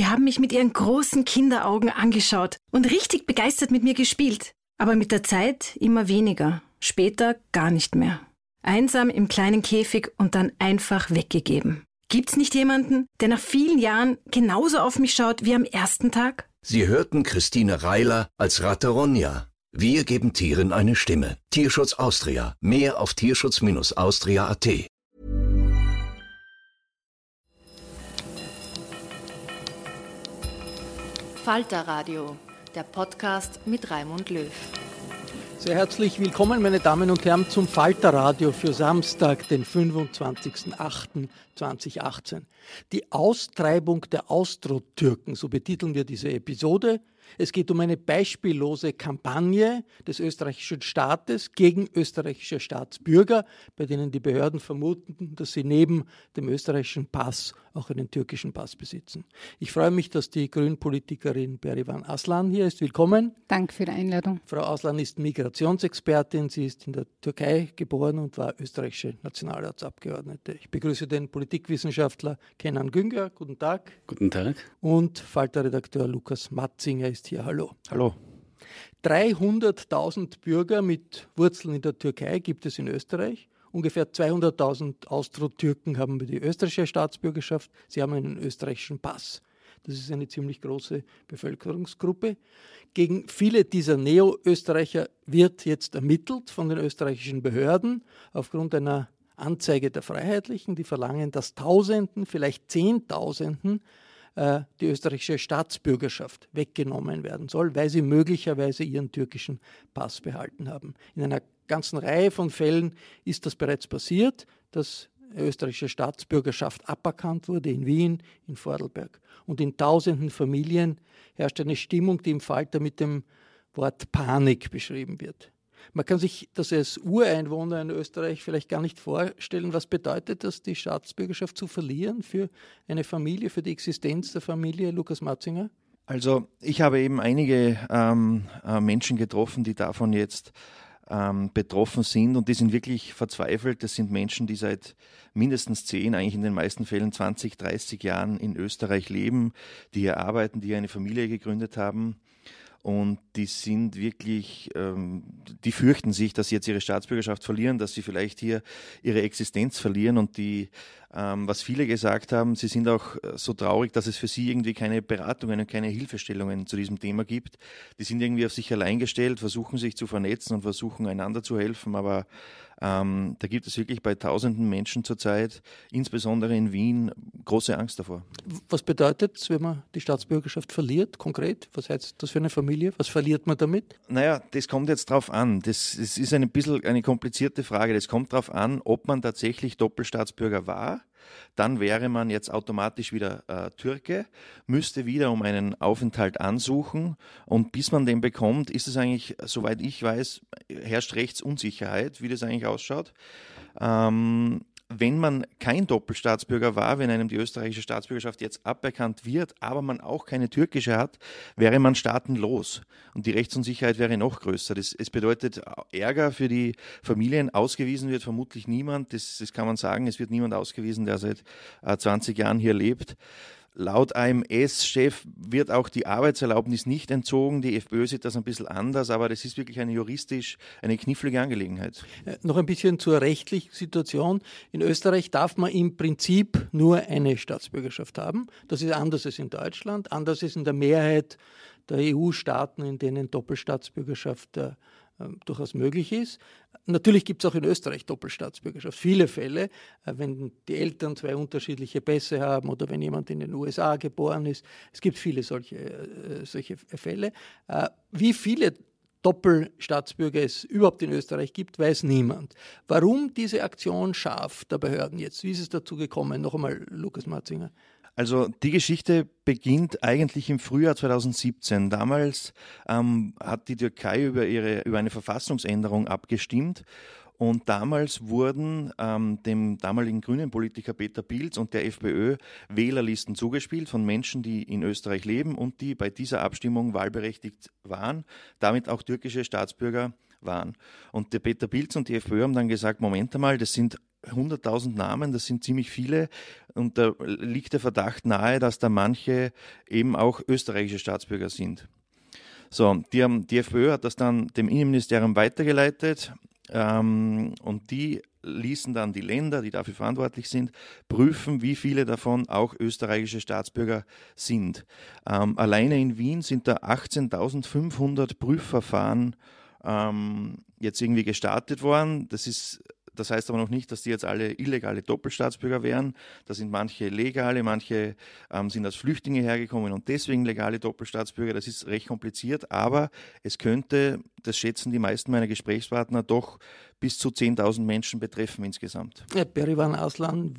Sie haben mich mit Ihren großen Kinderaugen angeschaut und richtig begeistert mit mir gespielt. Aber mit der Zeit immer weniger, später gar nicht mehr. Einsam im kleinen Käfig und dann einfach weggegeben. Gibt's nicht jemanden, der nach vielen Jahren genauso auf mich schaut wie am ersten Tag? Sie hörten Christine Reiler als Rateronja. Wir geben Tieren eine Stimme. Tierschutz Austria. Mehr auf tierschutz-austria.at. Falter Radio, der Podcast mit Raimund Löw. Sehr herzlich willkommen, meine Damen und Herren, zum Falterradio für Samstag, den 25.08.2018. Die Austreibung der Austro-Türken, so betiteln wir diese Episode. Es geht um eine beispiellose Kampagne des österreichischen Staates gegen österreichische Staatsbürger, bei denen die Behörden vermuten, dass sie neben dem österreichischen Pass auch einen türkischen Pass besitzen. Ich freue mich, dass die Grünpolitikerin Berivan Aslan hier ist. Willkommen. Danke für die Einladung. Frau Aslan ist Migrationsexpertin. Sie ist in der Türkei geboren und war österreichische Nationalratsabgeordnete. Ich begrüße den Politikwissenschaftler Kenan Günger. Guten Tag. Guten Tag. Und Falterredakteur Lukas Matzinger ist hier. Hallo. Hallo. 300.000 Bürger mit Wurzeln in der Türkei gibt es in Österreich. Ungefähr 200.000 Austro-Türken haben die österreichische Staatsbürgerschaft. Sie haben einen österreichischen Pass. Das ist eine ziemlich große Bevölkerungsgruppe. Gegen viele dieser Neo-Österreicher wird jetzt ermittelt von den österreichischen Behörden aufgrund einer Anzeige der Freiheitlichen, die verlangen, dass Tausenden, vielleicht Zehntausenden äh, die österreichische Staatsbürgerschaft weggenommen werden soll, weil sie möglicherweise ihren türkischen Pass behalten haben. In einer ganzen Reihe von Fällen ist das bereits passiert, dass österreichische Staatsbürgerschaft aberkannt wurde in Wien, in Vordelberg. Und in tausenden Familien herrscht eine Stimmung, die im Falter mit dem Wort Panik beschrieben wird. Man kann sich das als Ureinwohner in Österreich vielleicht gar nicht vorstellen. Was bedeutet das, die Staatsbürgerschaft zu verlieren für eine Familie, für die Existenz der Familie, Lukas Matzinger? Also ich habe eben einige ähm, äh, Menschen getroffen, die davon jetzt ähm, betroffen sind und die sind wirklich verzweifelt. Das sind Menschen, die seit mindestens zehn, eigentlich in den meisten Fällen 20, 30 Jahren in Österreich leben, die hier arbeiten, die hier eine Familie gegründet haben und die sind wirklich, ähm, die fürchten sich, dass sie jetzt ihre Staatsbürgerschaft verlieren, dass sie vielleicht hier ihre Existenz verlieren und die, ähm, was viele gesagt haben, sie sind auch äh, so traurig, dass es für sie irgendwie keine Beratungen und keine Hilfestellungen zu diesem Thema gibt. Die sind irgendwie auf sich allein gestellt, versuchen sich zu vernetzen und versuchen einander zu helfen, aber ähm, da gibt es wirklich bei tausenden Menschen zurzeit, insbesondere in Wien, große Angst davor. Was bedeutet es, wenn man die Staatsbürgerschaft verliert, konkret? Was heißt das für eine Familie? Was verliert man damit? Naja, das kommt jetzt drauf an. Das, das ist ein bisschen eine komplizierte Frage. Das kommt darauf an, ob man tatsächlich Doppelstaatsbürger war dann wäre man jetzt automatisch wieder äh, Türke, müsste wieder um einen Aufenthalt ansuchen und bis man den bekommt, ist es eigentlich, soweit ich weiß, herrscht Rechtsunsicherheit, wie das eigentlich ausschaut. Ähm, wenn man kein Doppelstaatsbürger war, wenn einem die österreichische Staatsbürgerschaft jetzt aberkannt wird, aber man auch keine türkische hat, wäre man staatenlos. Und die Rechtsunsicherheit wäre noch größer. Das, es bedeutet Ärger für die Familien. Ausgewiesen wird vermutlich niemand. Das, das kann man sagen. Es wird niemand ausgewiesen, der seit äh, 20 Jahren hier lebt. Laut AMS-Chef wird auch die Arbeitserlaubnis nicht entzogen. Die FPÖ sieht das ein bisschen anders, aber das ist wirklich eine juristisch eine knifflige Angelegenheit. Äh, noch ein bisschen zur rechtlichen Situation. In Österreich darf man im Prinzip nur eine Staatsbürgerschaft haben. Das ist anders als in Deutschland, anders als in der Mehrheit der EU-Staaten, in denen Doppelstaatsbürgerschaft äh, ähm, durchaus möglich ist. Natürlich gibt es auch in Österreich Doppelstaatsbürgerschaft. Viele Fälle, äh, wenn die Eltern zwei unterschiedliche Pässe haben oder wenn jemand in den USA geboren ist. Es gibt viele solche, äh, solche Fälle. Äh, wie viele Doppelstaatsbürger es überhaupt in Österreich gibt, weiß niemand. Warum diese Aktion scharf der Behörden jetzt? Wie ist es dazu gekommen? Noch einmal, Lukas Marzinger. Also die Geschichte beginnt eigentlich im Frühjahr 2017. Damals ähm, hat die Türkei über, ihre, über eine Verfassungsänderung abgestimmt und damals wurden ähm, dem damaligen grünen Politiker Peter Pilz und der FPÖ Wählerlisten zugespielt von Menschen, die in Österreich leben und die bei dieser Abstimmung wahlberechtigt waren, damit auch türkische Staatsbürger waren. Und der Peter Pilz und die FPÖ haben dann gesagt, Moment einmal, das sind 100.000 Namen, das sind ziemlich viele. Und da liegt der Verdacht nahe, dass da manche eben auch österreichische Staatsbürger sind. So, die, haben, die FPÖ hat das dann dem Innenministerium weitergeleitet ähm, und die ließen dann die Länder, die dafür verantwortlich sind, prüfen, wie viele davon auch österreichische Staatsbürger sind. Ähm, alleine in Wien sind da 18.500 Prüfverfahren ähm, jetzt irgendwie gestartet worden. Das ist das heißt aber noch nicht, dass die jetzt alle illegale Doppelstaatsbürger wären. Da sind manche legale, manche ähm, sind als Flüchtlinge hergekommen und deswegen legale Doppelstaatsbürger. Das ist recht kompliziert, aber es könnte, das schätzen die meisten meiner Gesprächspartner, doch bis zu 10.000 Menschen betreffen insgesamt. Ja, Berivan Aslan,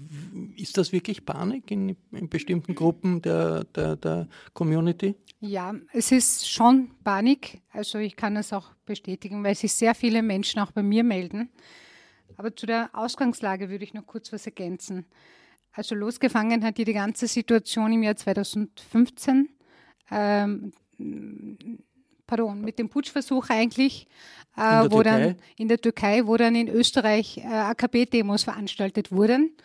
ist das wirklich Panik in, in bestimmten Gruppen der, der, der Community? Ja, es ist schon Panik. Also ich kann das auch bestätigen, weil sich sehr viele Menschen auch bei mir melden. Aber zu der Ausgangslage würde ich noch kurz was ergänzen. Also losgefangen hat die, die ganze Situation im Jahr 2015, ähm, pardon, mit dem Putschversuch eigentlich, äh, wo Türkei? dann in der Türkei, wo dann in Österreich äh, AKP-Demos veranstaltet wurden.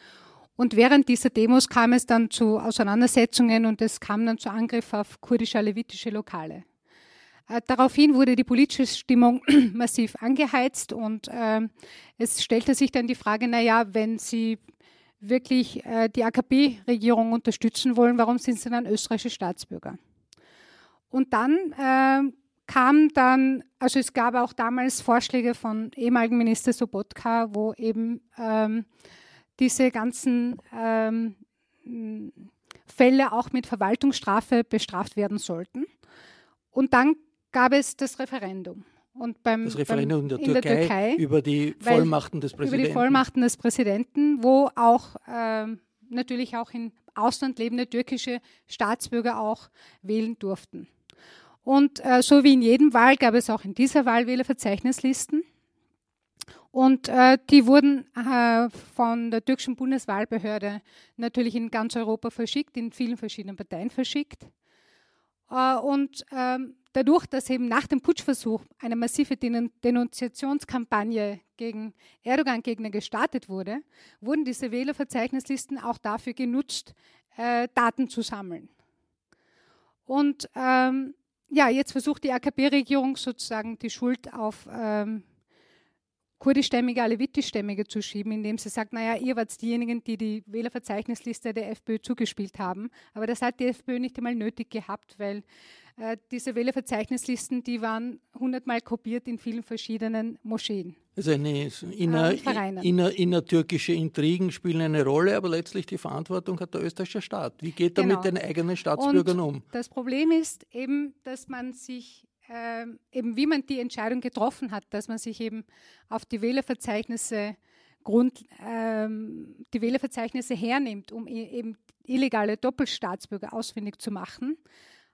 Und während dieser Demos kam es dann zu Auseinandersetzungen und es kam dann zu Angriff auf kurdische-alevitische Lokale. Äh, daraufhin wurde die politische Stimmung massiv angeheizt und äh, es stellte sich dann die Frage, naja, wenn Sie wirklich äh, die AKP-Regierung unterstützen wollen, warum sind Sie dann österreichische Staatsbürger? Und dann äh, kam dann, also es gab auch damals Vorschläge von ehemaligen Minister Sobotka, wo eben ähm, diese ganzen ähm, Fälle auch mit Verwaltungsstrafe bestraft werden sollten. Und dann gab es das Referendum. Und beim, das Referendum beim, in, der, in Türkei der, Türkei über die Vollmachten des Präsidenten. Über die Vollmachten des Präsidenten, wo auch äh, natürlich auch im Ausland lebende türkische Staatsbürger auch wählen durften. Und äh, so wie in jedem Wahl gab es auch in dieser Wahl Wählerverzeichnislisten. Und äh, die wurden äh, von der türkischen Bundeswahlbehörde natürlich in ganz Europa verschickt, in vielen verschiedenen Parteien verschickt. Äh, und ähm, dadurch, dass eben nach dem Putschversuch eine massive Denunziationskampagne gegen Erdogan-Gegner gestartet wurde, wurden diese Wählerverzeichnislisten auch dafür genutzt, äh, Daten zu sammeln. Und ähm, ja, jetzt versucht die AKP-Regierung sozusagen die Schuld auf ähm, kurdischstämmige, alevitischstämmige zu schieben, indem sie sagt, naja, ihr wart diejenigen, die die Wählerverzeichnisliste der FPÖ zugespielt haben. Aber das hat die FPÖ nicht einmal nötig gehabt, weil diese Wählerverzeichnislisten, die waren hundertmal kopiert in vielen verschiedenen Moscheen. Also eine inner, inner, innertürkische Intrigen spielen eine Rolle, aber letztlich die Verantwortung hat der österreichische Staat. Wie geht er genau. mit den eigenen Staatsbürgern Und um? Das Problem ist eben, dass man sich äh, eben wie man die Entscheidung getroffen hat, dass man sich eben auf die Wählerverzeichnisse Grund, ähm, die Wählerverzeichnisse hernimmt, um eben illegale Doppelstaatsbürger ausfindig zu machen,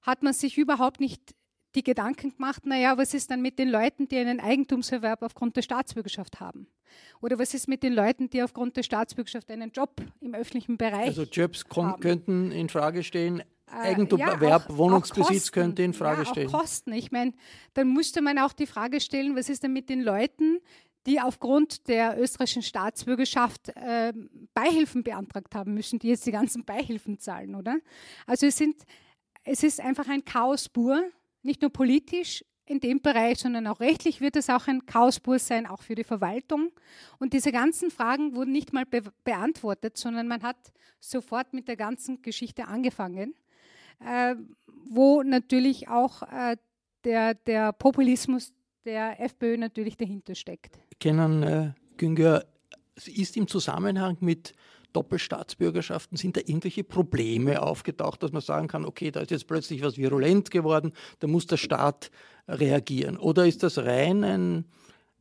hat man sich überhaupt nicht die Gedanken gemacht, naja, was ist dann mit den Leuten, die einen Eigentumserwerb aufgrund der Staatsbürgerschaft haben? Oder was ist mit den Leuten, die aufgrund der Staatsbürgerschaft einen Job im öffentlichen Bereich haben? Also Jobs könnten in Frage stehen, Eigentumerwerb, ja, Wohnungsbesitz Kosten, könnte in Frage ja, stehen. Kosten. Ich meine, dann müsste man auch die Frage stellen, was ist denn mit den Leuten, die aufgrund der österreichischen Staatsbürgerschaft äh, Beihilfen beantragt haben müssen, die jetzt die ganzen Beihilfen zahlen, oder? Also es, sind, es ist einfach ein Chaos pur, nicht nur politisch in dem Bereich, sondern auch rechtlich wird es auch ein Chaos pur sein, auch für die Verwaltung. Und diese ganzen Fragen wurden nicht mal be beantwortet, sondern man hat sofort mit der ganzen Geschichte angefangen, äh, wo natürlich auch äh, der, der Populismus der FPÖ natürlich dahinter steckt. Kennen äh, Günger, ist im Zusammenhang mit Doppelstaatsbürgerschaften, sind da irgendwelche Probleme aufgetaucht, dass man sagen kann, okay, da ist jetzt plötzlich was virulent geworden, da muss der Staat reagieren? Oder ist das rein ein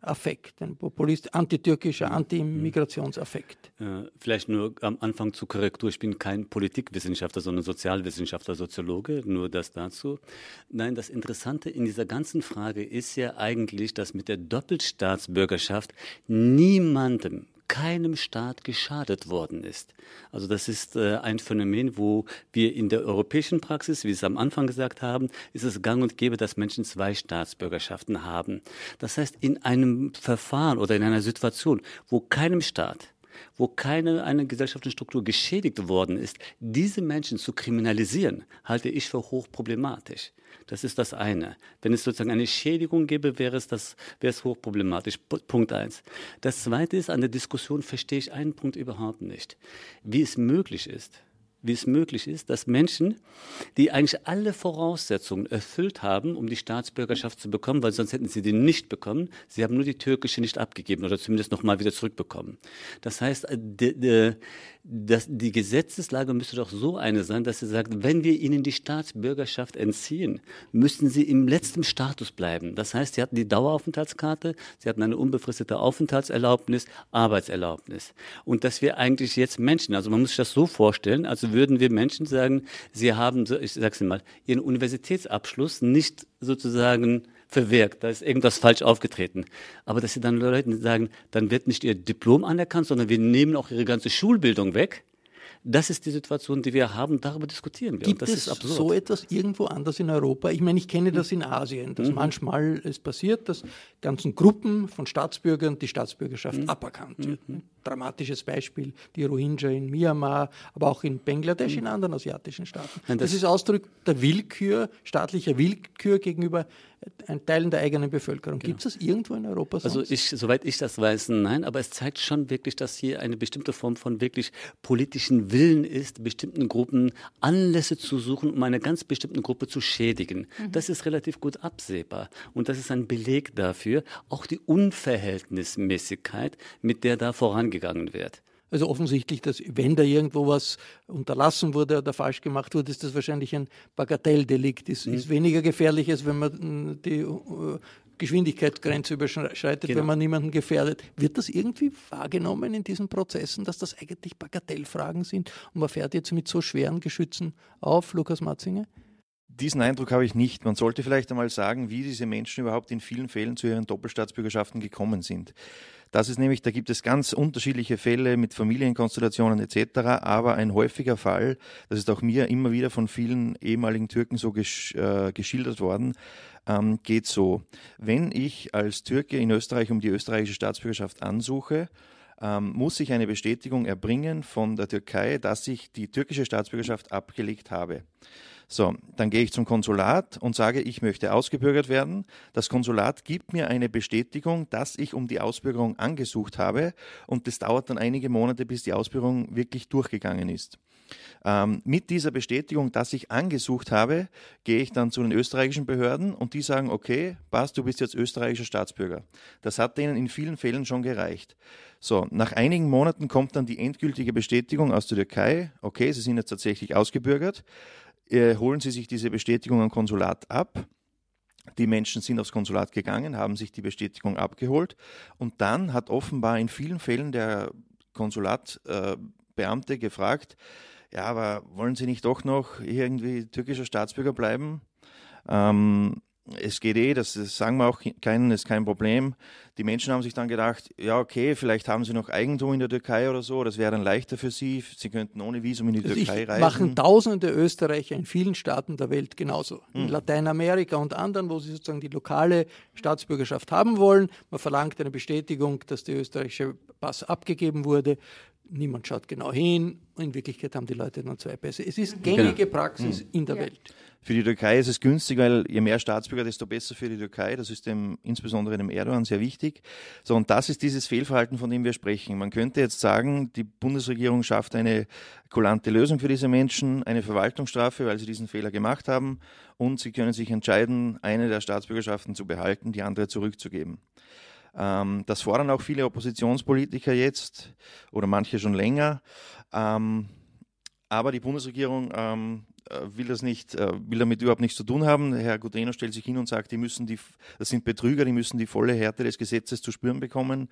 Affekt, ein populist, antitürkischer, mhm. Anti-Migrationsaffekt. Äh, vielleicht nur am Anfang zur Korrektur. Ich bin kein Politikwissenschaftler, sondern Sozialwissenschaftler, Soziologe, nur das dazu. Nein, das Interessante in dieser ganzen Frage ist ja eigentlich, dass mit der Doppelstaatsbürgerschaft niemandem keinem Staat geschadet worden ist. Also das ist äh, ein Phänomen, wo wir in der europäischen Praxis, wie Sie es am Anfang gesagt haben, ist es gang und gäbe, dass Menschen zwei Staatsbürgerschaften haben. Das heißt, in einem Verfahren oder in einer Situation, wo keinem Staat wo keine eine gesellschaftliche Struktur geschädigt worden ist, diese Menschen zu kriminalisieren, halte ich für hochproblematisch. Das ist das eine. Wenn es sozusagen eine Schädigung gäbe, wäre es, das, wäre es hochproblematisch. Punkt eins. Das zweite ist, an der Diskussion verstehe ich einen Punkt überhaupt nicht. Wie es möglich ist, wie es möglich ist, dass Menschen, die eigentlich alle Voraussetzungen erfüllt haben, um die Staatsbürgerschaft zu bekommen, weil sonst hätten sie die nicht bekommen, sie haben nur die türkische nicht abgegeben oder zumindest nochmal wieder zurückbekommen. Das heißt, die, das, die Gesetzeslage müsste doch so eine sein, dass sie sagt, wenn wir ihnen die Staatsbürgerschaft entziehen, müssten sie im letzten Status bleiben. Das heißt, sie hatten die Daueraufenthaltskarte, sie hatten eine unbefristete Aufenthaltserlaubnis, Arbeitserlaubnis. Und dass wir eigentlich jetzt Menschen, also man muss sich das so vorstellen, also würden wir Menschen sagen, sie haben, ich sag's mal, ihren Universitätsabschluss nicht sozusagen verwirkt, da ist irgendwas falsch aufgetreten. Aber dass sie dann Leuten sagen, dann wird nicht ihr Diplom anerkannt, sondern wir nehmen auch ihre ganze Schulbildung weg. Das ist die Situation, die wir haben, darüber diskutieren wir. Gibt es so etwas irgendwo anders in Europa? Ich meine, ich kenne das in Asien, dass mhm. manchmal es passiert, dass ganzen Gruppen von Staatsbürgern die Staatsbürgerschaft mhm. aberkannt wird. Mhm. Dramatisches Beispiel, die Rohingya in Myanmar, aber auch in Bangladesch, in mhm. anderen asiatischen Staaten. Nein, das, das ist Ausdruck der Willkür, staatlicher Willkür gegenüber Teilen der eigenen Bevölkerung. Genau. Gibt es das irgendwo in Europa? Sonst? Also ich, soweit ich das weiß, nein, aber es zeigt schon wirklich, dass hier eine bestimmte Form von wirklich politischen Willen ist, bestimmten Gruppen Anlässe zu suchen, um eine ganz bestimmte Gruppe zu schädigen. Mhm. Das ist relativ gut absehbar und das ist ein Beleg dafür, auch die Unverhältnismäßigkeit, mit der da vorangegangen wird. Also offensichtlich, dass wenn da irgendwo was unterlassen wurde oder falsch gemacht wurde, ist das wahrscheinlich ein Bagatelldelikt. Ist, mhm. ist weniger gefährlich, als wenn man die äh, Geschwindigkeitsgrenze überschreitet, genau. wenn man niemanden gefährdet. Wird das irgendwie wahrgenommen in diesen Prozessen, dass das eigentlich Bagatellfragen sind und man fährt jetzt mit so schweren Geschützen auf, Lukas Matzinger? Diesen Eindruck habe ich nicht. Man sollte vielleicht einmal sagen, wie diese Menschen überhaupt in vielen Fällen zu ihren Doppelstaatsbürgerschaften gekommen sind. Das ist nämlich, da gibt es ganz unterschiedliche Fälle mit Familienkonstellationen etc., aber ein häufiger Fall, das ist auch mir immer wieder von vielen ehemaligen Türken so gesch äh, geschildert worden, ähm, geht so. Wenn ich als Türke in Österreich um die österreichische Staatsbürgerschaft ansuche, ähm, muss ich eine Bestätigung erbringen von der Türkei, dass ich die türkische Staatsbürgerschaft abgelegt habe. So, dann gehe ich zum Konsulat und sage, ich möchte ausgebürgert werden. Das Konsulat gibt mir eine Bestätigung, dass ich um die Ausbürgerung angesucht habe und das dauert dann einige Monate, bis die Ausbürgerung wirklich durchgegangen ist. Ähm, mit dieser Bestätigung, dass ich angesucht habe, gehe ich dann zu den österreichischen Behörden und die sagen, okay, passt, du bist jetzt österreichischer Staatsbürger. Das hat denen in vielen Fällen schon gereicht. So, nach einigen Monaten kommt dann die endgültige Bestätigung aus der Türkei, okay, sie sind jetzt tatsächlich ausgebürgert äh, holen Sie sich diese Bestätigung am Konsulat ab. Die Menschen sind aufs Konsulat gegangen, haben sich die Bestätigung abgeholt und dann hat offenbar in vielen Fällen der Konsulatbeamte äh, gefragt, ja, aber wollen Sie nicht doch noch irgendwie türkischer Staatsbürger bleiben? Ähm, es geht eh, das, das sagen wir auch keinen, ist kein Problem. Die Menschen haben sich dann gedacht, ja okay, vielleicht haben sie noch Eigentum in der Türkei oder so, das wäre dann leichter für sie, sie könnten ohne Visum in die also Türkei reisen. machen tausende Österreicher in vielen Staaten der Welt genauso. In hm. Lateinamerika und anderen, wo sie sozusagen die lokale Staatsbürgerschaft haben wollen. Man verlangt eine Bestätigung, dass der österreichische Pass abgegeben wurde. Niemand schaut genau hin. In Wirklichkeit haben die Leute dann zwei Pässe. Es ist gängige genau. Praxis genau. in der ja. Welt. Für die Türkei ist es günstig, weil je mehr Staatsbürger, desto besser für die Türkei. Das ist dem, insbesondere dem Erdogan sehr wichtig. So, und das ist dieses Fehlverhalten, von dem wir sprechen. Man könnte jetzt sagen, die Bundesregierung schafft eine kulante Lösung für diese Menschen, eine Verwaltungsstrafe, weil sie diesen Fehler gemacht haben. Und sie können sich entscheiden, eine der Staatsbürgerschaften zu behalten, die andere zurückzugeben. Ähm, das fordern auch viele Oppositionspolitiker jetzt oder manche schon länger. Ähm, aber die Bundesregierung ähm, äh, will das nicht, äh, will damit überhaupt nichts zu tun haben. Herr Gudreno stellt sich hin und sagt, die müssen die, das sind Betrüger, die müssen die volle Härte des Gesetzes zu spüren bekommen.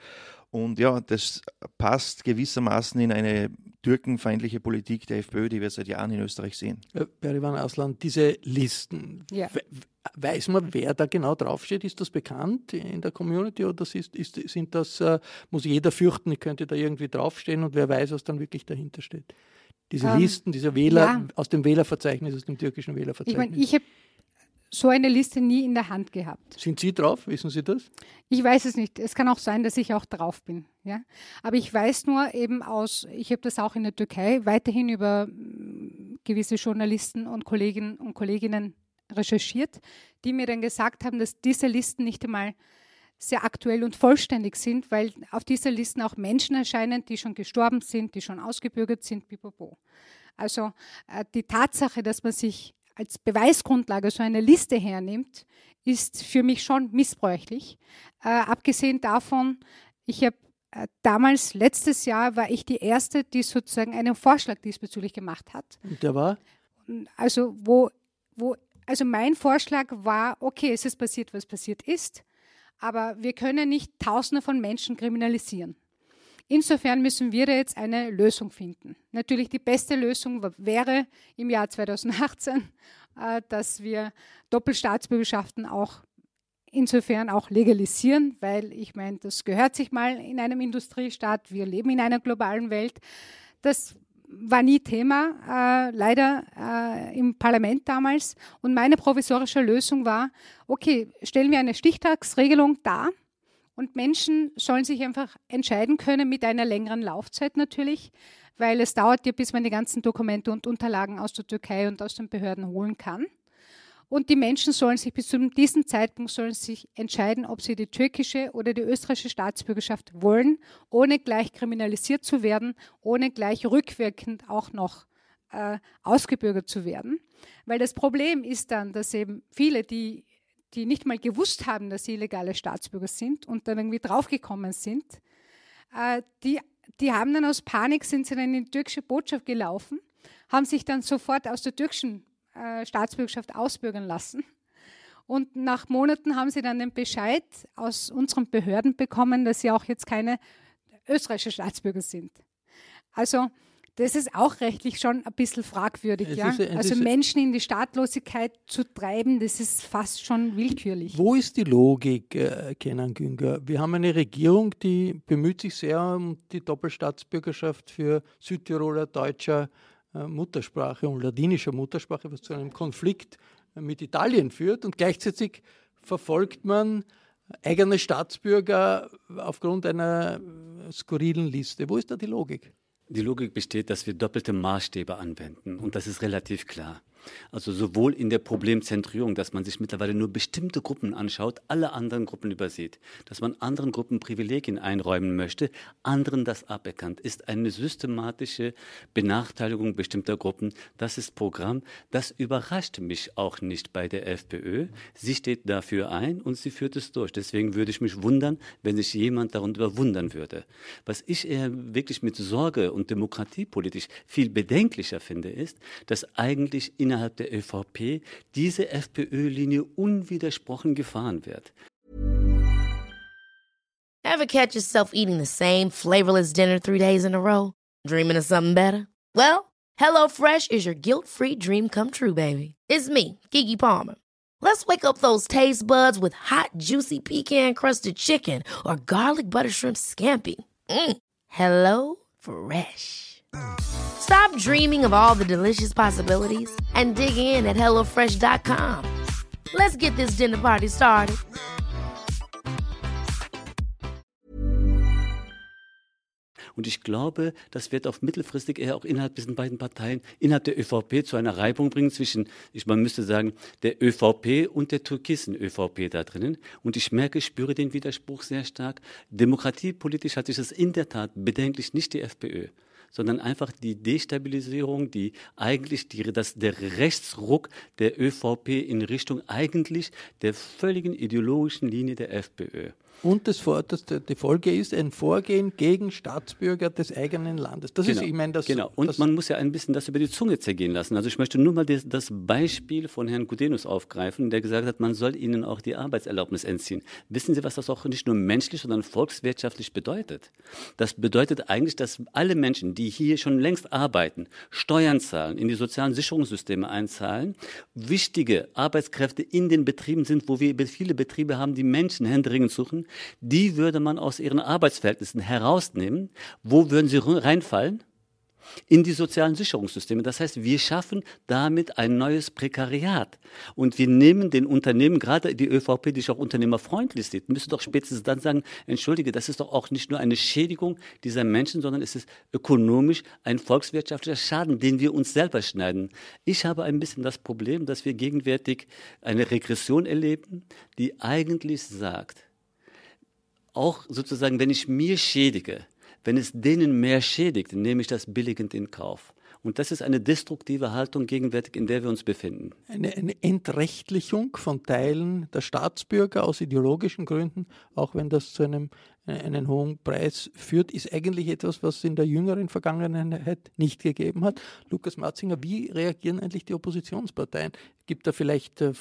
Und ja, das passt gewissermaßen in eine türkenfeindliche Politik der FPÖ, die wir seit Jahren in Österreich sehen. Berivan Ausland, diese Listen, ja. weiß man, wer da genau draufsteht? Ist das bekannt in der Community oder ist, ist, sind das, äh, muss jeder fürchten, ich könnte da irgendwie draufstehen und wer weiß, was dann wirklich dahinter steht? Diese ähm, Listen, diese Wähler ja. aus dem Wählerverzeichnis, aus dem türkischen Wählerverzeichnis. Ich, mein, ich habe so eine Liste nie in der Hand gehabt. Sind Sie drauf? Wissen Sie das? Ich weiß es nicht. Es kann auch sein, dass ich auch drauf bin. Ja? Aber ich weiß nur eben aus, ich habe das auch in der Türkei weiterhin über mm, gewisse Journalisten und Kolleginnen und Kolleginnen recherchiert, die mir dann gesagt haben, dass diese Listen nicht einmal sehr aktuell und vollständig sind, weil auf dieser Liste auch Menschen erscheinen, die schon gestorben sind, die schon ausgebürgert sind, pipapo. Also äh, die Tatsache, dass man sich als Beweisgrundlage so eine Liste hernimmt, ist für mich schon missbräuchlich. Äh, abgesehen davon, ich habe äh, damals, letztes Jahr, war ich die Erste, die sozusagen einen Vorschlag diesbezüglich gemacht hat. Und der war? Also, wo, wo, also mein Vorschlag war, okay, es ist passiert, was passiert ist. Aber wir können nicht Tausende von Menschen kriminalisieren. Insofern müssen wir jetzt eine Lösung finden. Natürlich die beste Lösung wäre im Jahr 2018, äh, dass wir Doppelstaatsbürgerschaften auch insofern auch legalisieren, weil ich meine, das gehört sich mal in einem Industriestaat. Wir leben in einer globalen Welt. Das war nie Thema, äh, leider äh, im Parlament damals. Und meine provisorische Lösung war, okay, stellen wir eine Stichtagsregelung dar und Menschen sollen sich einfach entscheiden können mit einer längeren Laufzeit natürlich, weil es dauert ja, bis man die ganzen Dokumente und Unterlagen aus der Türkei und aus den Behörden holen kann. Und die Menschen sollen sich bis zu diesem Zeitpunkt sollen sich entscheiden, ob sie die türkische oder die österreichische Staatsbürgerschaft wollen, ohne gleich kriminalisiert zu werden, ohne gleich rückwirkend auch noch äh, ausgebürgert zu werden. Weil das Problem ist dann, dass eben viele, die, die nicht mal gewusst haben, dass sie illegale Staatsbürger sind und dann irgendwie draufgekommen sind, äh, die, die haben dann aus Panik, sind sie dann in die türkische Botschaft gelaufen, haben sich dann sofort aus der türkischen äh, Staatsbürgerschaft ausbürgern lassen. Und nach Monaten haben sie dann den Bescheid aus unseren Behörden bekommen, dass sie auch jetzt keine österreichische Staatsbürger sind. Also das ist auch rechtlich schon ein bisschen fragwürdig. Ja? Ist, also Menschen in die Staatlosigkeit zu treiben, das ist fast schon willkürlich. Wo ist die Logik, äh, Kenan Günger? Wir haben eine Regierung, die bemüht sich sehr um die Doppelstaatsbürgerschaft für Südtiroler, Deutscher, Muttersprache und ladinischer Muttersprache, was zu einem Konflikt äh, mit Italien führt. Und gleichzeitig verfolgt man eigene Staatsbürger aufgrund einer äh, skurrilen Liste. Wo ist da die Logik? Die Logik besteht, dass wir doppelte Maßstäbe anwenden. Und das ist relativ klar. Also sowohl in der Problemzentrierung, dass man sich mittlerweile nur bestimmte Gruppen anschaut, alle anderen Gruppen übersieht, dass man anderen Gruppen Privilegien einräumen möchte, anderen das aberkannt, ist eine systematische Benachteiligung bestimmter Gruppen. Das ist Programm. Das überrascht mich auch nicht bei der FPÖ. Sie steht dafür ein und sie führt es durch. Deswegen würde ich mich wundern, wenn sich jemand darunter wundern würde. Was ich eher wirklich mit Sorge und demokratiepolitisch viel bedenklicher finde, ist, dass eigentlich in innerhalb der ÖVP diese FPÖ-Linie unwidersprochen gefahren wird. Ever catch yourself eating the same flavorless dinner three days in a row? Dreaming of something better? Well, HelloFresh is your guilt-free dream come true, baby. It's me, Kiki Palmer. Let's wake up those taste buds with hot, juicy pecan crusted chicken or garlic butter shrimp scampi. Mm. Hello Fresh. Stop dreaming of all the delicious possibilities and dig in at HelloFresh.com. Let's get this dinner party started. Und ich glaube, das wird auf mittelfristig eher auch innerhalb diesen beiden Parteien, innerhalb der ÖVP zu einer Reibung bringen zwischen, ich, man müsste sagen, der ÖVP und der türkisen ÖVP da drinnen. Und ich merke, spüre den Widerspruch sehr stark. Demokratiepolitisch hat sich das in der Tat bedenklich nicht die FPÖ sondern einfach die Destabilisierung, die eigentlich die, das, der Rechtsruck der ÖVP in Richtung eigentlich der völligen ideologischen Linie der FPÖ. Und das, das, die Folge ist ein Vorgehen gegen Staatsbürger des eigenen Landes. Das genau, ist, ich meine, das. Genau. Und das man muss ja ein bisschen das über die Zunge zergehen lassen. Also ich möchte nur mal das, das Beispiel von Herrn Gudenus aufgreifen, der gesagt hat, man soll ihnen auch die Arbeitserlaubnis entziehen. Wissen Sie, was das auch nicht nur menschlich, sondern volkswirtschaftlich bedeutet? Das bedeutet eigentlich, dass alle Menschen, die hier schon längst arbeiten, Steuern zahlen, in die sozialen Sicherungssysteme einzahlen, wichtige Arbeitskräfte in den Betrieben sind, wo wir viele Betriebe haben, die Menschen händeringend suchen, die würde man aus ihren Arbeitsverhältnissen herausnehmen. Wo würden sie reinfallen? in die sozialen Sicherungssysteme. Das heißt, wir schaffen damit ein neues Prekariat. Und wir nehmen den Unternehmen, gerade die ÖVP, die sich auch unternehmerfreundlich sieht, müsste doch spätestens dann sagen, entschuldige, das ist doch auch nicht nur eine Schädigung dieser Menschen, sondern es ist ökonomisch ein volkswirtschaftlicher Schaden, den wir uns selber schneiden. Ich habe ein bisschen das Problem, dass wir gegenwärtig eine Regression erleben, die eigentlich sagt, auch sozusagen, wenn ich mir schädige, wenn es denen mehr schädigt, nehme ich das billigend in Kauf. Und das ist eine destruktive Haltung gegenwärtig, in der wir uns befinden. Eine, eine, Entrechtlichung von Teilen der Staatsbürger aus ideologischen Gründen, auch wenn das zu einem einen hohen Preis führt, ist eigentlich etwas, was es in der jüngeren Vergangenheit nicht gegeben hat. Lukas Matzinger, wie reagieren eigentlich die Oppositionsparteien? Gibt da vielleicht äh,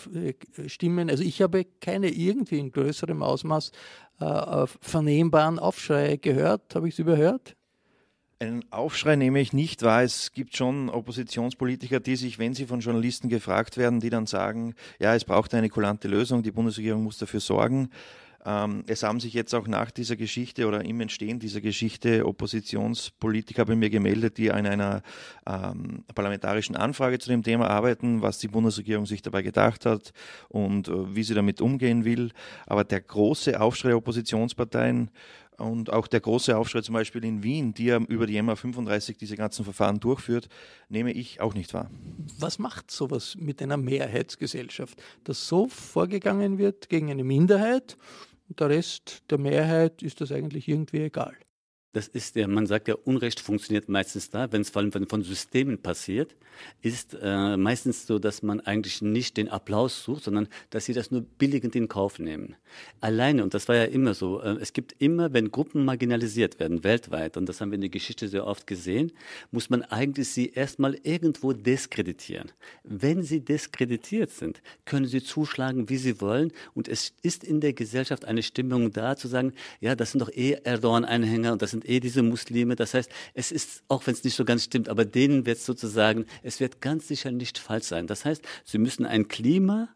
Stimmen? Also ich habe keine irgendwie in größerem Ausmaß äh, vernehmbaren Aufschrei gehört. Habe ich es überhört? Einen Aufschrei nehme ich nicht wahr. Es gibt schon Oppositionspolitiker, die sich, wenn sie von Journalisten gefragt werden, die dann sagen, ja, es braucht eine kulante Lösung, die Bundesregierung muss dafür sorgen. Ähm, es haben sich jetzt auch nach dieser Geschichte oder im Entstehen dieser Geschichte Oppositionspolitiker bei mir gemeldet, die an einer ähm, parlamentarischen Anfrage zu dem Thema arbeiten, was die Bundesregierung sich dabei gedacht hat und äh, wie sie damit umgehen will. Aber der große Aufschrei der Oppositionsparteien und auch der große Aufschrei zum Beispiel in Wien, die ja über die MA 35 diese ganzen Verfahren durchführt, nehme ich auch nicht wahr. Was macht sowas mit einer Mehrheitsgesellschaft, dass so vorgegangen wird gegen eine Minderheit und der Rest der Mehrheit ist das eigentlich irgendwie egal? Das ist der, man sagt ja, Unrecht funktioniert meistens da, wenn es vor allem von Systemen passiert, ist äh, meistens so, dass man eigentlich nicht den Applaus sucht, sondern dass sie das nur billigend in Kauf nehmen. Alleine, und das war ja immer so, äh, es gibt immer, wenn Gruppen marginalisiert werden, weltweit, und das haben wir in der Geschichte sehr oft gesehen, muss man eigentlich sie erstmal irgendwo diskreditieren. Wenn sie diskreditiert sind, können sie zuschlagen, wie sie wollen, und es ist in der Gesellschaft eine Stimmung da, zu sagen, ja, das sind doch eh Erdogan-Anhänger und das sind eh diese Muslime. Das heißt, es ist, auch wenn es nicht so ganz stimmt, aber denen wird es sozusagen, es wird ganz sicher nicht falsch sein. Das heißt, sie müssen ein Klima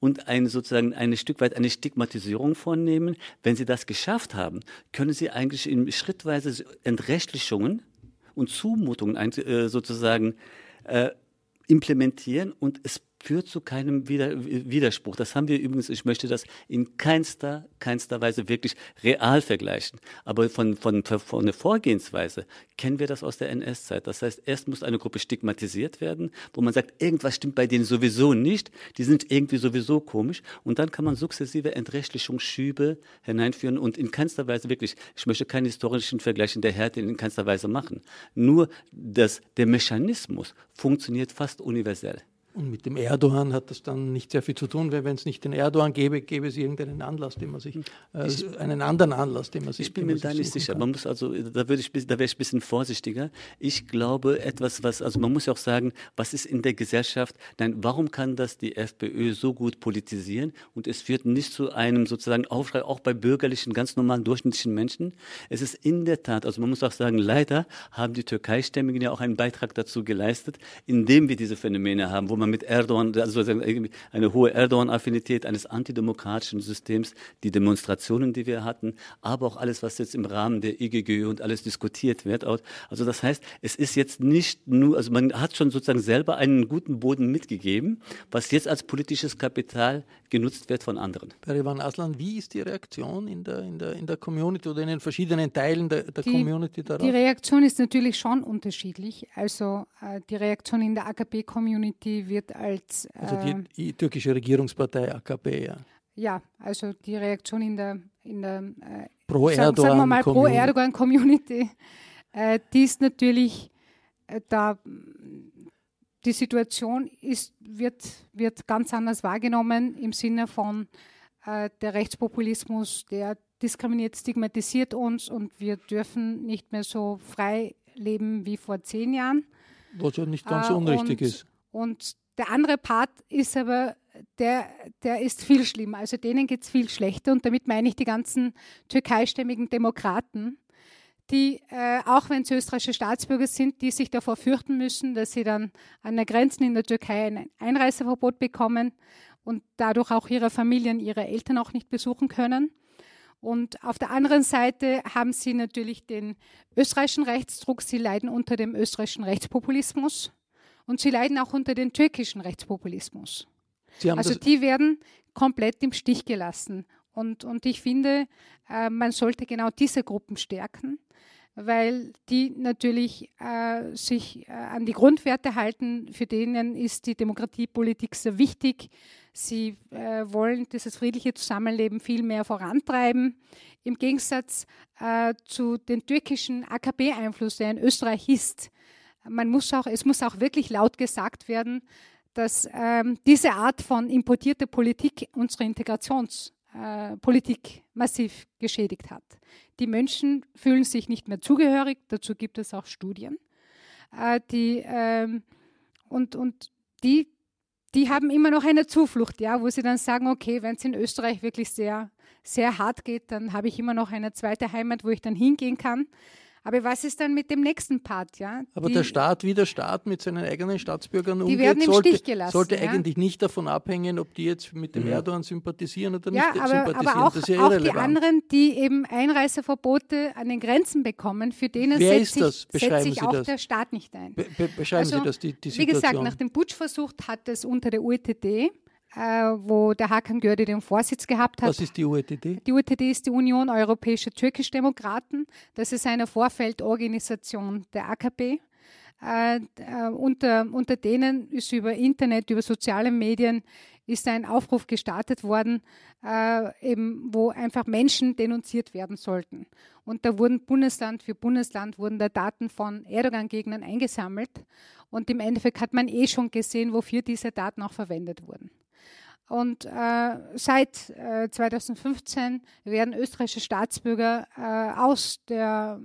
und ein, sozusagen ein Stück weit eine Stigmatisierung vornehmen. Wenn sie das geschafft haben, können sie eigentlich in schrittweise Entrechtlichungen und Zumutungen äh, sozusagen äh, implementieren und es führt zu keinem Widerspruch. Das haben wir übrigens, ich möchte das in keinster, keinster Weise wirklich real vergleichen. Aber von, von, von der Vorgehensweise kennen wir das aus der NS-Zeit. Das heißt, erst muss eine Gruppe stigmatisiert werden, wo man sagt, irgendwas stimmt bei denen sowieso nicht, die sind irgendwie sowieso komisch. Und dann kann man sukzessive Entrechtlichungsschübe hineinführen und in keinster Weise wirklich, ich möchte keinen historischen Vergleich in der Härte in keinster Weise machen. Nur dass der Mechanismus funktioniert fast universell. Und mit dem Erdogan hat das dann nicht sehr viel zu tun, weil wenn es nicht den Erdogan gäbe, gäbe es irgendeinen Anlass, den man sich, äh, einen anderen Anlass, den man sich. Ich bin mir da nicht sicher. Man muss also, da würde ich, da wäre ich ein bisschen vorsichtiger. Ich glaube, etwas, was, also man muss ja auch sagen, was ist in der Gesellschaft, nein, warum kann das die FPÖ so gut politisieren und es führt nicht zu einem sozusagen Aufschrei, auch bei bürgerlichen, ganz normalen, durchschnittlichen Menschen? Es ist in der Tat, also man muss auch sagen, leider haben die Türkeistämmigen ja auch einen Beitrag dazu geleistet, indem wir diese Phänomene haben, wo man man mit Erdogan, also eine hohe Erdogan-Affinität eines antidemokratischen Systems, die Demonstrationen, die wir hatten, aber auch alles, was jetzt im Rahmen der IGG und alles diskutiert wird. Also das heißt, es ist jetzt nicht nur, also man hat schon sozusagen selber einen guten Boden mitgegeben, was jetzt als politisches Kapital genutzt wird von anderen. Perivan Aslan, wie ist die Reaktion in der, in der, in der Community oder in den verschiedenen Teilen der, der die, Community darauf? Die Reaktion ist natürlich schon unterschiedlich. Also äh, die Reaktion in der AKP-Community wird als... Äh, also die, äh, die, türkische Regierungspartei AKP, ja. Ja, also die Reaktion in der, in der äh, Pro-Erdogan-Community, Pro -Erdogan äh, die ist natürlich äh, da die Situation ist, wird, wird ganz anders wahrgenommen im Sinne von äh, der Rechtspopulismus, der diskriminiert, stigmatisiert uns und wir dürfen nicht mehr so frei leben wie vor zehn Jahren. Was ja nicht ganz äh, unrichtig und, ist. Und der andere Part ist aber, der, der ist viel schlimmer. Also denen geht es viel schlechter und damit meine ich die ganzen türkeistämmigen Demokraten, die, äh, auch wenn sie österreichische Staatsbürger sind, die sich davor fürchten müssen, dass sie dann an den Grenzen in der Türkei ein Einreiseverbot bekommen und dadurch auch ihre Familien, ihre Eltern auch nicht besuchen können. Und auf der anderen Seite haben sie natürlich den österreichischen Rechtsdruck, sie leiden unter dem österreichischen Rechtspopulismus und sie leiden auch unter dem türkischen Rechtspopulismus. also die werden komplett im Stich gelassen. Und, und ich finde, äh, man sollte genau diese Gruppen stärken weil die natürlich äh, sich äh, an die Grundwerte halten. Für denen ist die Demokratiepolitik sehr wichtig. Sie äh, wollen dieses friedliche Zusammenleben viel mehr vorantreiben. Im Gegensatz äh, zu dem türkischen AKP-Einfluss, der in Österreich ist. Man muss auch, es muss auch wirklich laut gesagt werden, dass ähm, diese Art von importierter Politik unsere Integrationspolitik massiv geschädigt hat. Die Menschen fühlen sich nicht mehr zugehörig, dazu gibt es auch Studien. Äh, die, ähm, und, und die, die haben immer noch eine Zuflucht, ja, wo sie dann sagen, okay, wenn es in Österreich wirklich sehr, sehr hart geht, dann habe ich immer noch eine zweite Heimat, wo ich dann hingehen kann. Aber was ist dann mit dem nächsten Part? Ja? Aber die, der Staat, wie der Staat mit seinen eigenen Staatsbürgern umgeht, werden im sollte, Stich gelassen, sollte ja? eigentlich nicht davon abhängen, ob die jetzt mit dem mhm. Erdogan sympathisieren oder ja, nicht aber, sympathisieren. Aber auch, das ist ja auch die anderen, die eben Einreiseverbote an den Grenzen bekommen, für denen Wer setzt, sich, setzt sich auch das? der Staat nicht ein. Be beschreiben also, Sie das, die, die Situation. Wie gesagt, nach dem Putschversuch hat es unter der UETD wo der Hakan Gördi den Vorsitz gehabt hat. Was ist die UETD? Die UETD ist die Union Europäischer Türkisch-Demokraten. Das ist eine Vorfeldorganisation der AKP. Äh, äh, unter, unter denen ist über Internet, über soziale Medien ist ein Aufruf gestartet worden, äh, eben, wo einfach Menschen denunziert werden sollten. Und da wurden Bundesland für Bundesland wurden da Daten von Erdogan-Gegnern eingesammelt. Und im Endeffekt hat man eh schon gesehen, wofür diese Daten auch verwendet wurden. Und äh, seit äh, 2015 werden österreichische Staatsbürger äh, aus der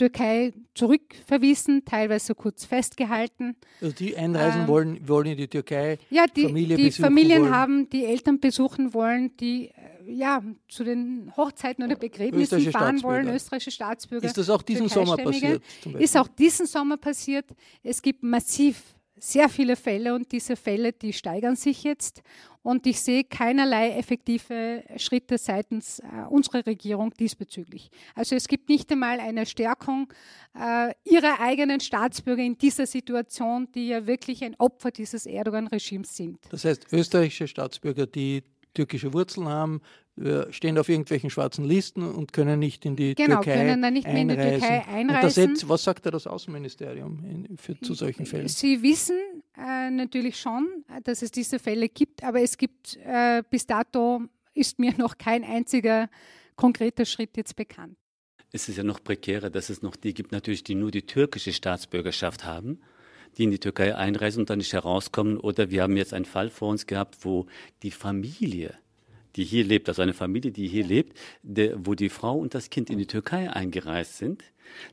Türkei zurückverwiesen, teilweise kurz festgehalten. Also die einreisen äh, wollen, wollen in die Türkei, ja, die, Familie die Familien wollen. haben, die Eltern besuchen wollen, die äh, ja, zu den Hochzeiten oder Begräbnissen fahren wollen, österreichische Staatsbürger. Ist das auch diesen Sommer passiert? Ist auch diesen Sommer passiert. Es gibt massiv sehr viele Fälle und diese Fälle, die steigern sich jetzt. Und ich sehe keinerlei effektive Schritte seitens äh, unserer Regierung diesbezüglich. Also es gibt nicht einmal eine Stärkung äh, ihrer eigenen Staatsbürger in dieser Situation, die ja wirklich ein Opfer dieses Erdogan-Regimes sind. Das heißt, österreichische Staatsbürger, die türkische Wurzeln haben, stehen auf irgendwelchen schwarzen Listen und können nicht in die genau, Türkei können dann nicht mehr in die Türkei einreisen. Jetzt, was sagt da das Außenministerium in, für, zu solchen Fällen? Sie wissen äh, natürlich schon, dass es diese Fälle gibt, aber es gibt äh, bis dato ist mir noch kein einziger konkreter Schritt jetzt bekannt. Es ist ja noch prekärer, dass es noch die gibt, natürlich, die nur die türkische Staatsbürgerschaft haben die in die Türkei einreisen und dann nicht herauskommen. Oder wir haben jetzt einen Fall vor uns gehabt, wo die Familie die hier lebt, also eine Familie, die hier lebt, der, wo die Frau und das Kind in die Türkei eingereist sind,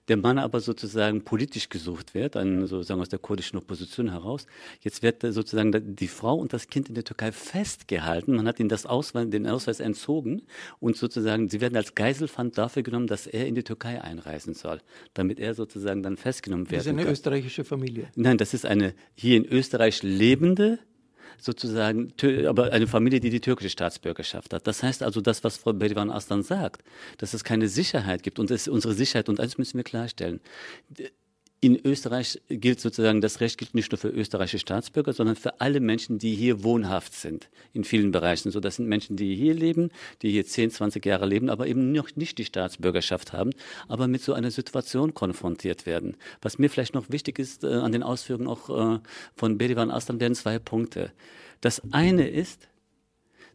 der Mann aber sozusagen politisch gesucht wird, an, sozusagen aus der kurdischen Opposition heraus. Jetzt wird sozusagen die Frau und das Kind in der Türkei festgehalten. Man hat ihnen das Ausweis, den Ausweis entzogen und sozusagen, sie werden als Geiselfand dafür genommen, dass er in die Türkei einreisen soll, damit er sozusagen dann festgenommen wird. Das ist eine österreichische Familie. Nein, das ist eine hier in Österreich lebende sozusagen, aber eine Familie, die die türkische Staatsbürgerschaft hat. Das heißt also, das, was Frau Bedivan Aslan sagt, dass es keine Sicherheit gibt und ist unsere Sicherheit und eins müssen wir klarstellen in Österreich gilt sozusagen, das Recht gilt nicht nur für österreichische Staatsbürger, sondern für alle Menschen, die hier wohnhaft sind, in vielen Bereichen. So, das sind Menschen, die hier leben, die hier 10, 20 Jahre leben, aber eben noch nicht die Staatsbürgerschaft haben, aber mit so einer Situation konfrontiert werden. Was mir vielleicht noch wichtig ist äh, an den Ausführungen auch äh, von Bedivan Aslan, wären zwei Punkte. Das eine ist,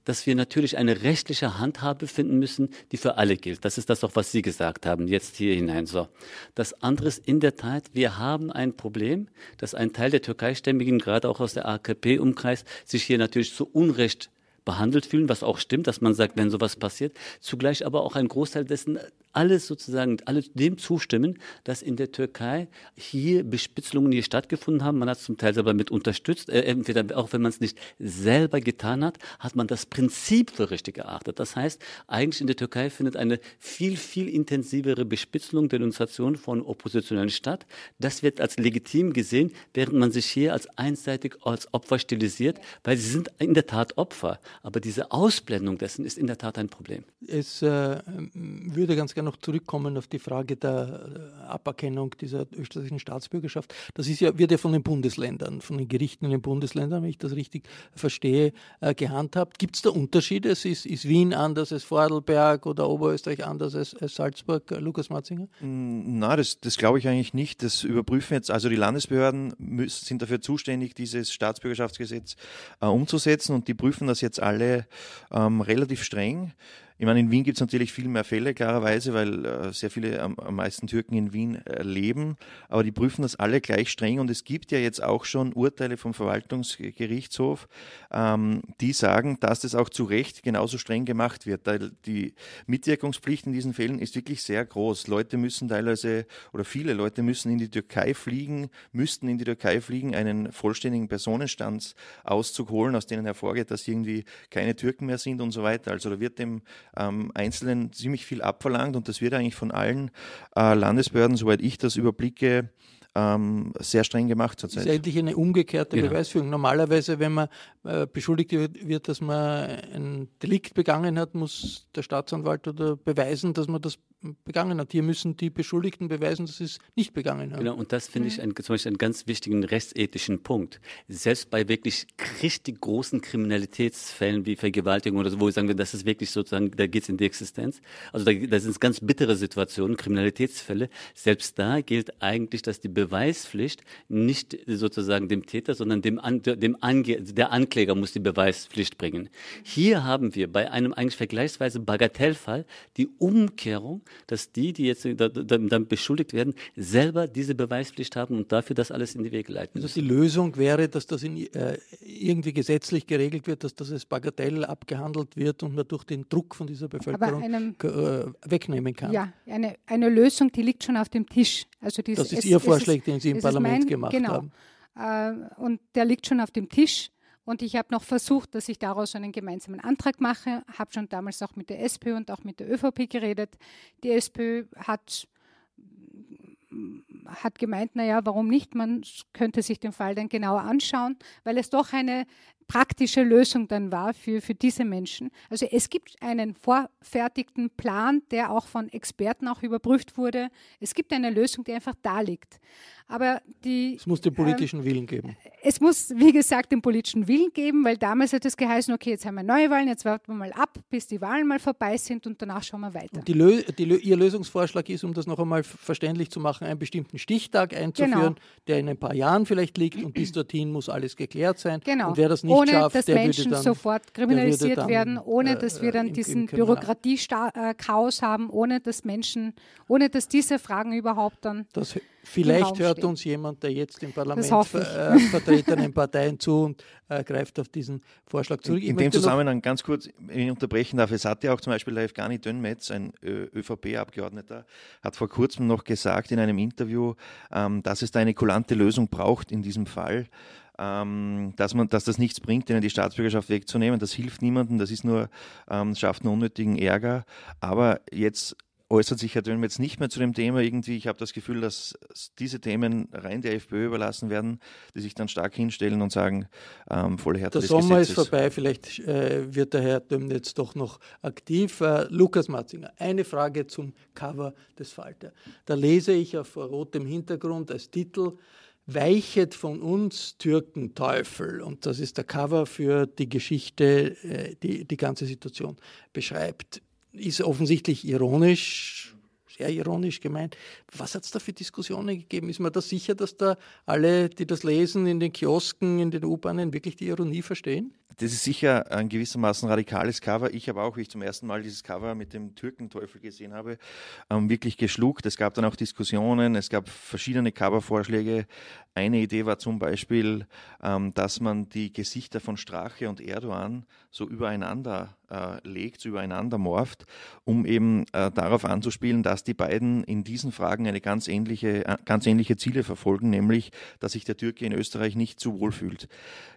dass wir natürlich eine rechtliche Handhabe finden müssen, die für alle gilt. Das ist das auch, was Sie gesagt haben, jetzt hier hinein. So. Das andere ist in der Tat, wir haben ein Problem, dass ein Teil der Türkeistämmigen, gerade auch aus der AKP-Umkreis, sich hier natürlich zu Unrecht behandelt fühlen, was auch stimmt, dass man sagt, wenn sowas passiert, zugleich aber auch ein Großteil dessen alles sozusagen, alle dem zustimmen, dass in der Türkei hier Bespitzelungen hier stattgefunden haben. Man hat es zum Teil selber mit unterstützt, äh, entweder auch wenn man es nicht selber getan hat, hat man das Prinzip für richtig erachtet. Das heißt, eigentlich in der Türkei findet eine viel, viel intensivere Bespitzelung, Denunziation von Oppositionellen statt. Das wird als legitim gesehen, während man sich hier als einseitig als Opfer stilisiert, weil sie sind in der Tat Opfer. Aber diese Ausblendung dessen ist in der Tat ein Problem. Es äh, würde ganz gerne gerne noch zurückkommen auf die Frage der äh, Aberkennung dieser österreichischen Staatsbürgerschaft. Das ist ja, wird ja von den Bundesländern, von den Gerichten in den Bundesländern, wenn ich das richtig verstehe, äh, gehandhabt. Gibt es da Unterschiede? Ist, ist Wien anders als Vorarlberg oder Oberösterreich anders als, als Salzburg, äh, Lukas Matzinger? Mm, na, das, das glaube ich eigentlich nicht. Das überprüfen jetzt, also die Landesbehörden müssen, sind dafür zuständig, dieses Staatsbürgerschaftsgesetz äh, umzusetzen und die prüfen das jetzt alle ähm, relativ streng. Ich meine, in Wien gibt es natürlich viel mehr Fälle, klarerweise, weil äh, sehr viele am, am, meisten Türken in Wien äh, leben. Aber die prüfen das alle gleich streng. Und es gibt ja jetzt auch schon Urteile vom Verwaltungsgerichtshof, ähm, die sagen, dass das auch zu Recht genauso streng gemacht wird. Die Mitwirkungspflicht in diesen Fällen ist wirklich sehr groß. Leute müssen teilweise oder viele Leute müssen in die Türkei fliegen, müssten in die Türkei fliegen, einen vollständigen Personenstandsauszug holen, aus denen hervorgeht, dass irgendwie keine Türken mehr sind und so weiter. Also da wird dem ähm, Einzelnen ziemlich viel abverlangt und das wird eigentlich von allen äh, Landesbehörden, soweit ich das überblicke, ähm, sehr streng gemacht zurzeit. Das ist eigentlich eine umgekehrte genau. Beweisführung. Normalerweise, wenn man äh, beschuldigt wird, wird, dass man ein Delikt begangen hat, muss der Staatsanwalt oder beweisen, dass man das begangen hat. Hier müssen die Beschuldigten beweisen, dass sie es nicht begangen haben. Genau, und das finde ich ein, zum Beispiel einen ganz wichtigen rechtsethischen Punkt. Selbst bei wirklich richtig großen Kriminalitätsfällen wie Vergewaltigung oder so, wo wir sagen, das ist wirklich sozusagen, da geht es in die Existenz. Also da, da sind es ganz bittere Situationen, Kriminalitätsfälle. Selbst da gilt eigentlich, dass die Beweispflicht nicht sozusagen dem Täter, sondern dem, An, dem Ange, der Ankläger muss die Beweispflicht bringen. Hier haben wir bei einem eigentlich vergleichsweise Bagatellfall die Umkehrung, dass die, die jetzt dann beschuldigt werden, selber diese Beweispflicht haben und dafür das alles in die Wege leiten. Also die Lösung wäre, dass das in, äh, irgendwie gesetzlich geregelt wird, dass das als Bagatell abgehandelt wird und man durch den Druck von dieser Bevölkerung einem, äh, wegnehmen kann. Ja, eine, eine Lösung, die liegt schon auf dem Tisch. Also dies, das ist es, Ihr Vorschlag, den Sie im Parlament mein, gemacht genau. haben. Äh, und der liegt schon auf dem Tisch. Und ich habe noch versucht, dass ich daraus einen gemeinsamen Antrag mache, habe schon damals auch mit der SPÖ und auch mit der ÖVP geredet. Die SPÖ hat, hat gemeint, naja, warum nicht? Man könnte sich den Fall dann genauer anschauen, weil es doch eine praktische Lösung dann war für, für diese Menschen. Also es gibt einen vorfertigten Plan, der auch von Experten auch überprüft wurde. Es gibt eine Lösung, die einfach da liegt. Aber die, es muss den politischen ähm, Willen geben. Es muss, wie gesagt, den politischen Willen geben, weil damals hat es geheißen, okay, jetzt haben wir neue Wahlen, jetzt warten wir mal ab, bis die Wahlen mal vorbei sind und danach schauen wir weiter. Die Lö die Ihr Lösungsvorschlag ist, um das noch einmal verständlich zu machen, einen bestimmten Stichtag einzuführen, genau. der in ein paar Jahren vielleicht liegt und bis dorthin muss alles geklärt sein. Genau. Und wer das nicht ohne dass Menschen dann, sofort kriminalisiert dann, werden, ohne dass wir dann diesen Bürokratie-Chaos haben, ohne dass Menschen, ohne dass diese Fragen überhaupt dann. Das, vielleicht hört stehen. uns jemand, der jetzt im Parlament ver, äh, vertretenen Parteien zu und äh, greift auf diesen Vorschlag zurück. In, in dem Zusammenhang ganz kurz, wenn ich unterbrechen darf, es hat ja auch zum Beispiel der Evgani Dönmetz, ein ÖVP-Abgeordneter, hat vor kurzem noch gesagt in einem Interview, ähm, dass es da eine kulante Lösung braucht in diesem Fall ähm, dass, man, dass das nichts bringt, ihnen die Staatsbürgerschaft wegzunehmen. Das hilft niemandem, das ist nur, ähm, schafft nur unnötigen Ärger. Aber jetzt äußert sich Herr Dönmetz nicht mehr zu dem Thema. Irgendwie, ich habe das Gefühl, dass diese Themen rein der FPÖ überlassen werden, die sich dann stark hinstellen und sagen, ähm, volle Härte Der Sommer ist vorbei, vielleicht äh, wird der Herr Dönmetz doch noch aktiv. Äh, Lukas Matzinger, eine Frage zum Cover des Falter. Da lese ich auf rotem Hintergrund als Titel Weichet von uns Türkenteufel. Und das ist der Cover für die Geschichte, äh, die die ganze Situation beschreibt. Ist offensichtlich ironisch, sehr ironisch gemeint. Was hat es da für Diskussionen gegeben? Ist man da sicher, dass da alle, die das lesen, in den Kiosken, in den U-Bahnen, wirklich die Ironie verstehen? Das ist sicher ein gewissermaßen radikales Cover. Ich habe auch, wie ich zum ersten Mal dieses Cover mit dem Türkenteufel gesehen habe, ähm, wirklich geschluckt. Es gab dann auch Diskussionen, es gab verschiedene Covervorschläge. Eine Idee war zum Beispiel, ähm, dass man die Gesichter von Strache und Erdogan so übereinander äh, legt, übereinander morpht, um eben äh, darauf anzuspielen, dass die beiden in diesen Fragen eine ganz ähnliche, äh, ganz ähnliche Ziele verfolgen, nämlich, dass sich der Türke in Österreich nicht zu wohl fühlt.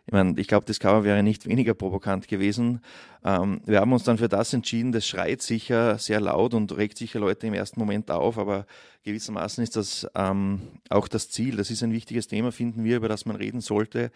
Ich meine, ich glaube, das Cover wäre nicht weniger provokant gewesen. Ähm, wir haben uns dann für das entschieden. Das schreit sicher sehr laut und regt sicher Leute im ersten Moment auf, aber gewissermaßen ist das ähm, auch das Ziel. Das ist ein wichtiges Thema, finden wir, über das man reden sollte.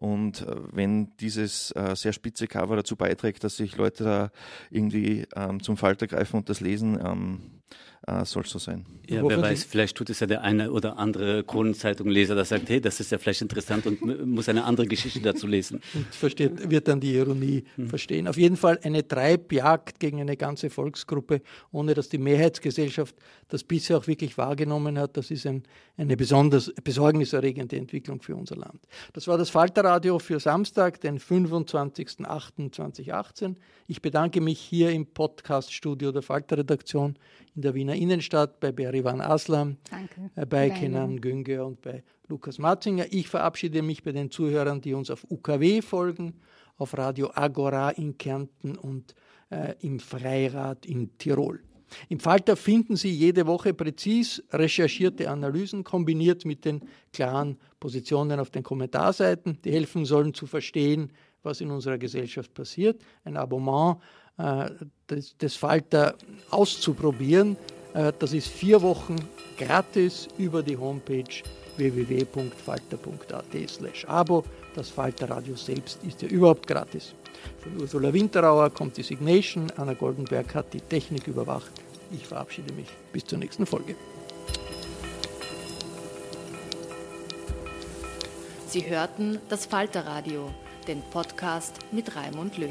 Und äh, wenn dieses äh, sehr spitze Cover dazu beiträgt, dass sich Leute da irgendwie ähm, zum Falter greifen und das lesen, ähm, äh, soll so sein. Ja, wer weiß, vielleicht tut es ja der eine oder andere Kronenzeitung-Leser, der sagt, hey, das ist ja vielleicht interessant und muss eine andere Geschichte dazu lesen. Und versteht, wird dann die Ironie hm. verstehen. Auf jeden Fall eine Treibjagd gegen eine ganze Volksgruppe, ohne dass die Mehrheitsgesellschaft das bisher auch wirklich wahrgenommen hat. Das ist ein, eine besonders besorgniserregende Entwicklung für unser Land. Das war das Falterradio für Samstag, den 25.08.2018. Ich bedanke mich hier im Podcaststudio der Falterredaktion in der Wiener Innenstadt bei Berivan Aslam. Äh, bei Kenan Günge und bei Lukas Matzinger. Ich verabschiede mich bei den Zuhörern, die uns auf UKW folgen, auf Radio Agora in Kärnten und äh, im Freirad in Tirol. Im Falter finden Sie jede Woche präzis recherchierte Analysen kombiniert mit den klaren Positionen auf den Kommentarseiten, die helfen sollen zu verstehen, was in unserer Gesellschaft passiert. Ein Abonnement äh, des Falter auszuprobieren. Äh, das ist vier Wochen gratis über die Homepage www.falter.at slash abo. Das Falterradio selbst ist ja überhaupt gratis. Von Ursula Winterauer kommt die Signation, Anna Goldenberg hat die Technik überwacht. Ich verabschiede mich. Bis zur nächsten Folge. Sie hörten das Falterradio, den Podcast mit Raimund Löw.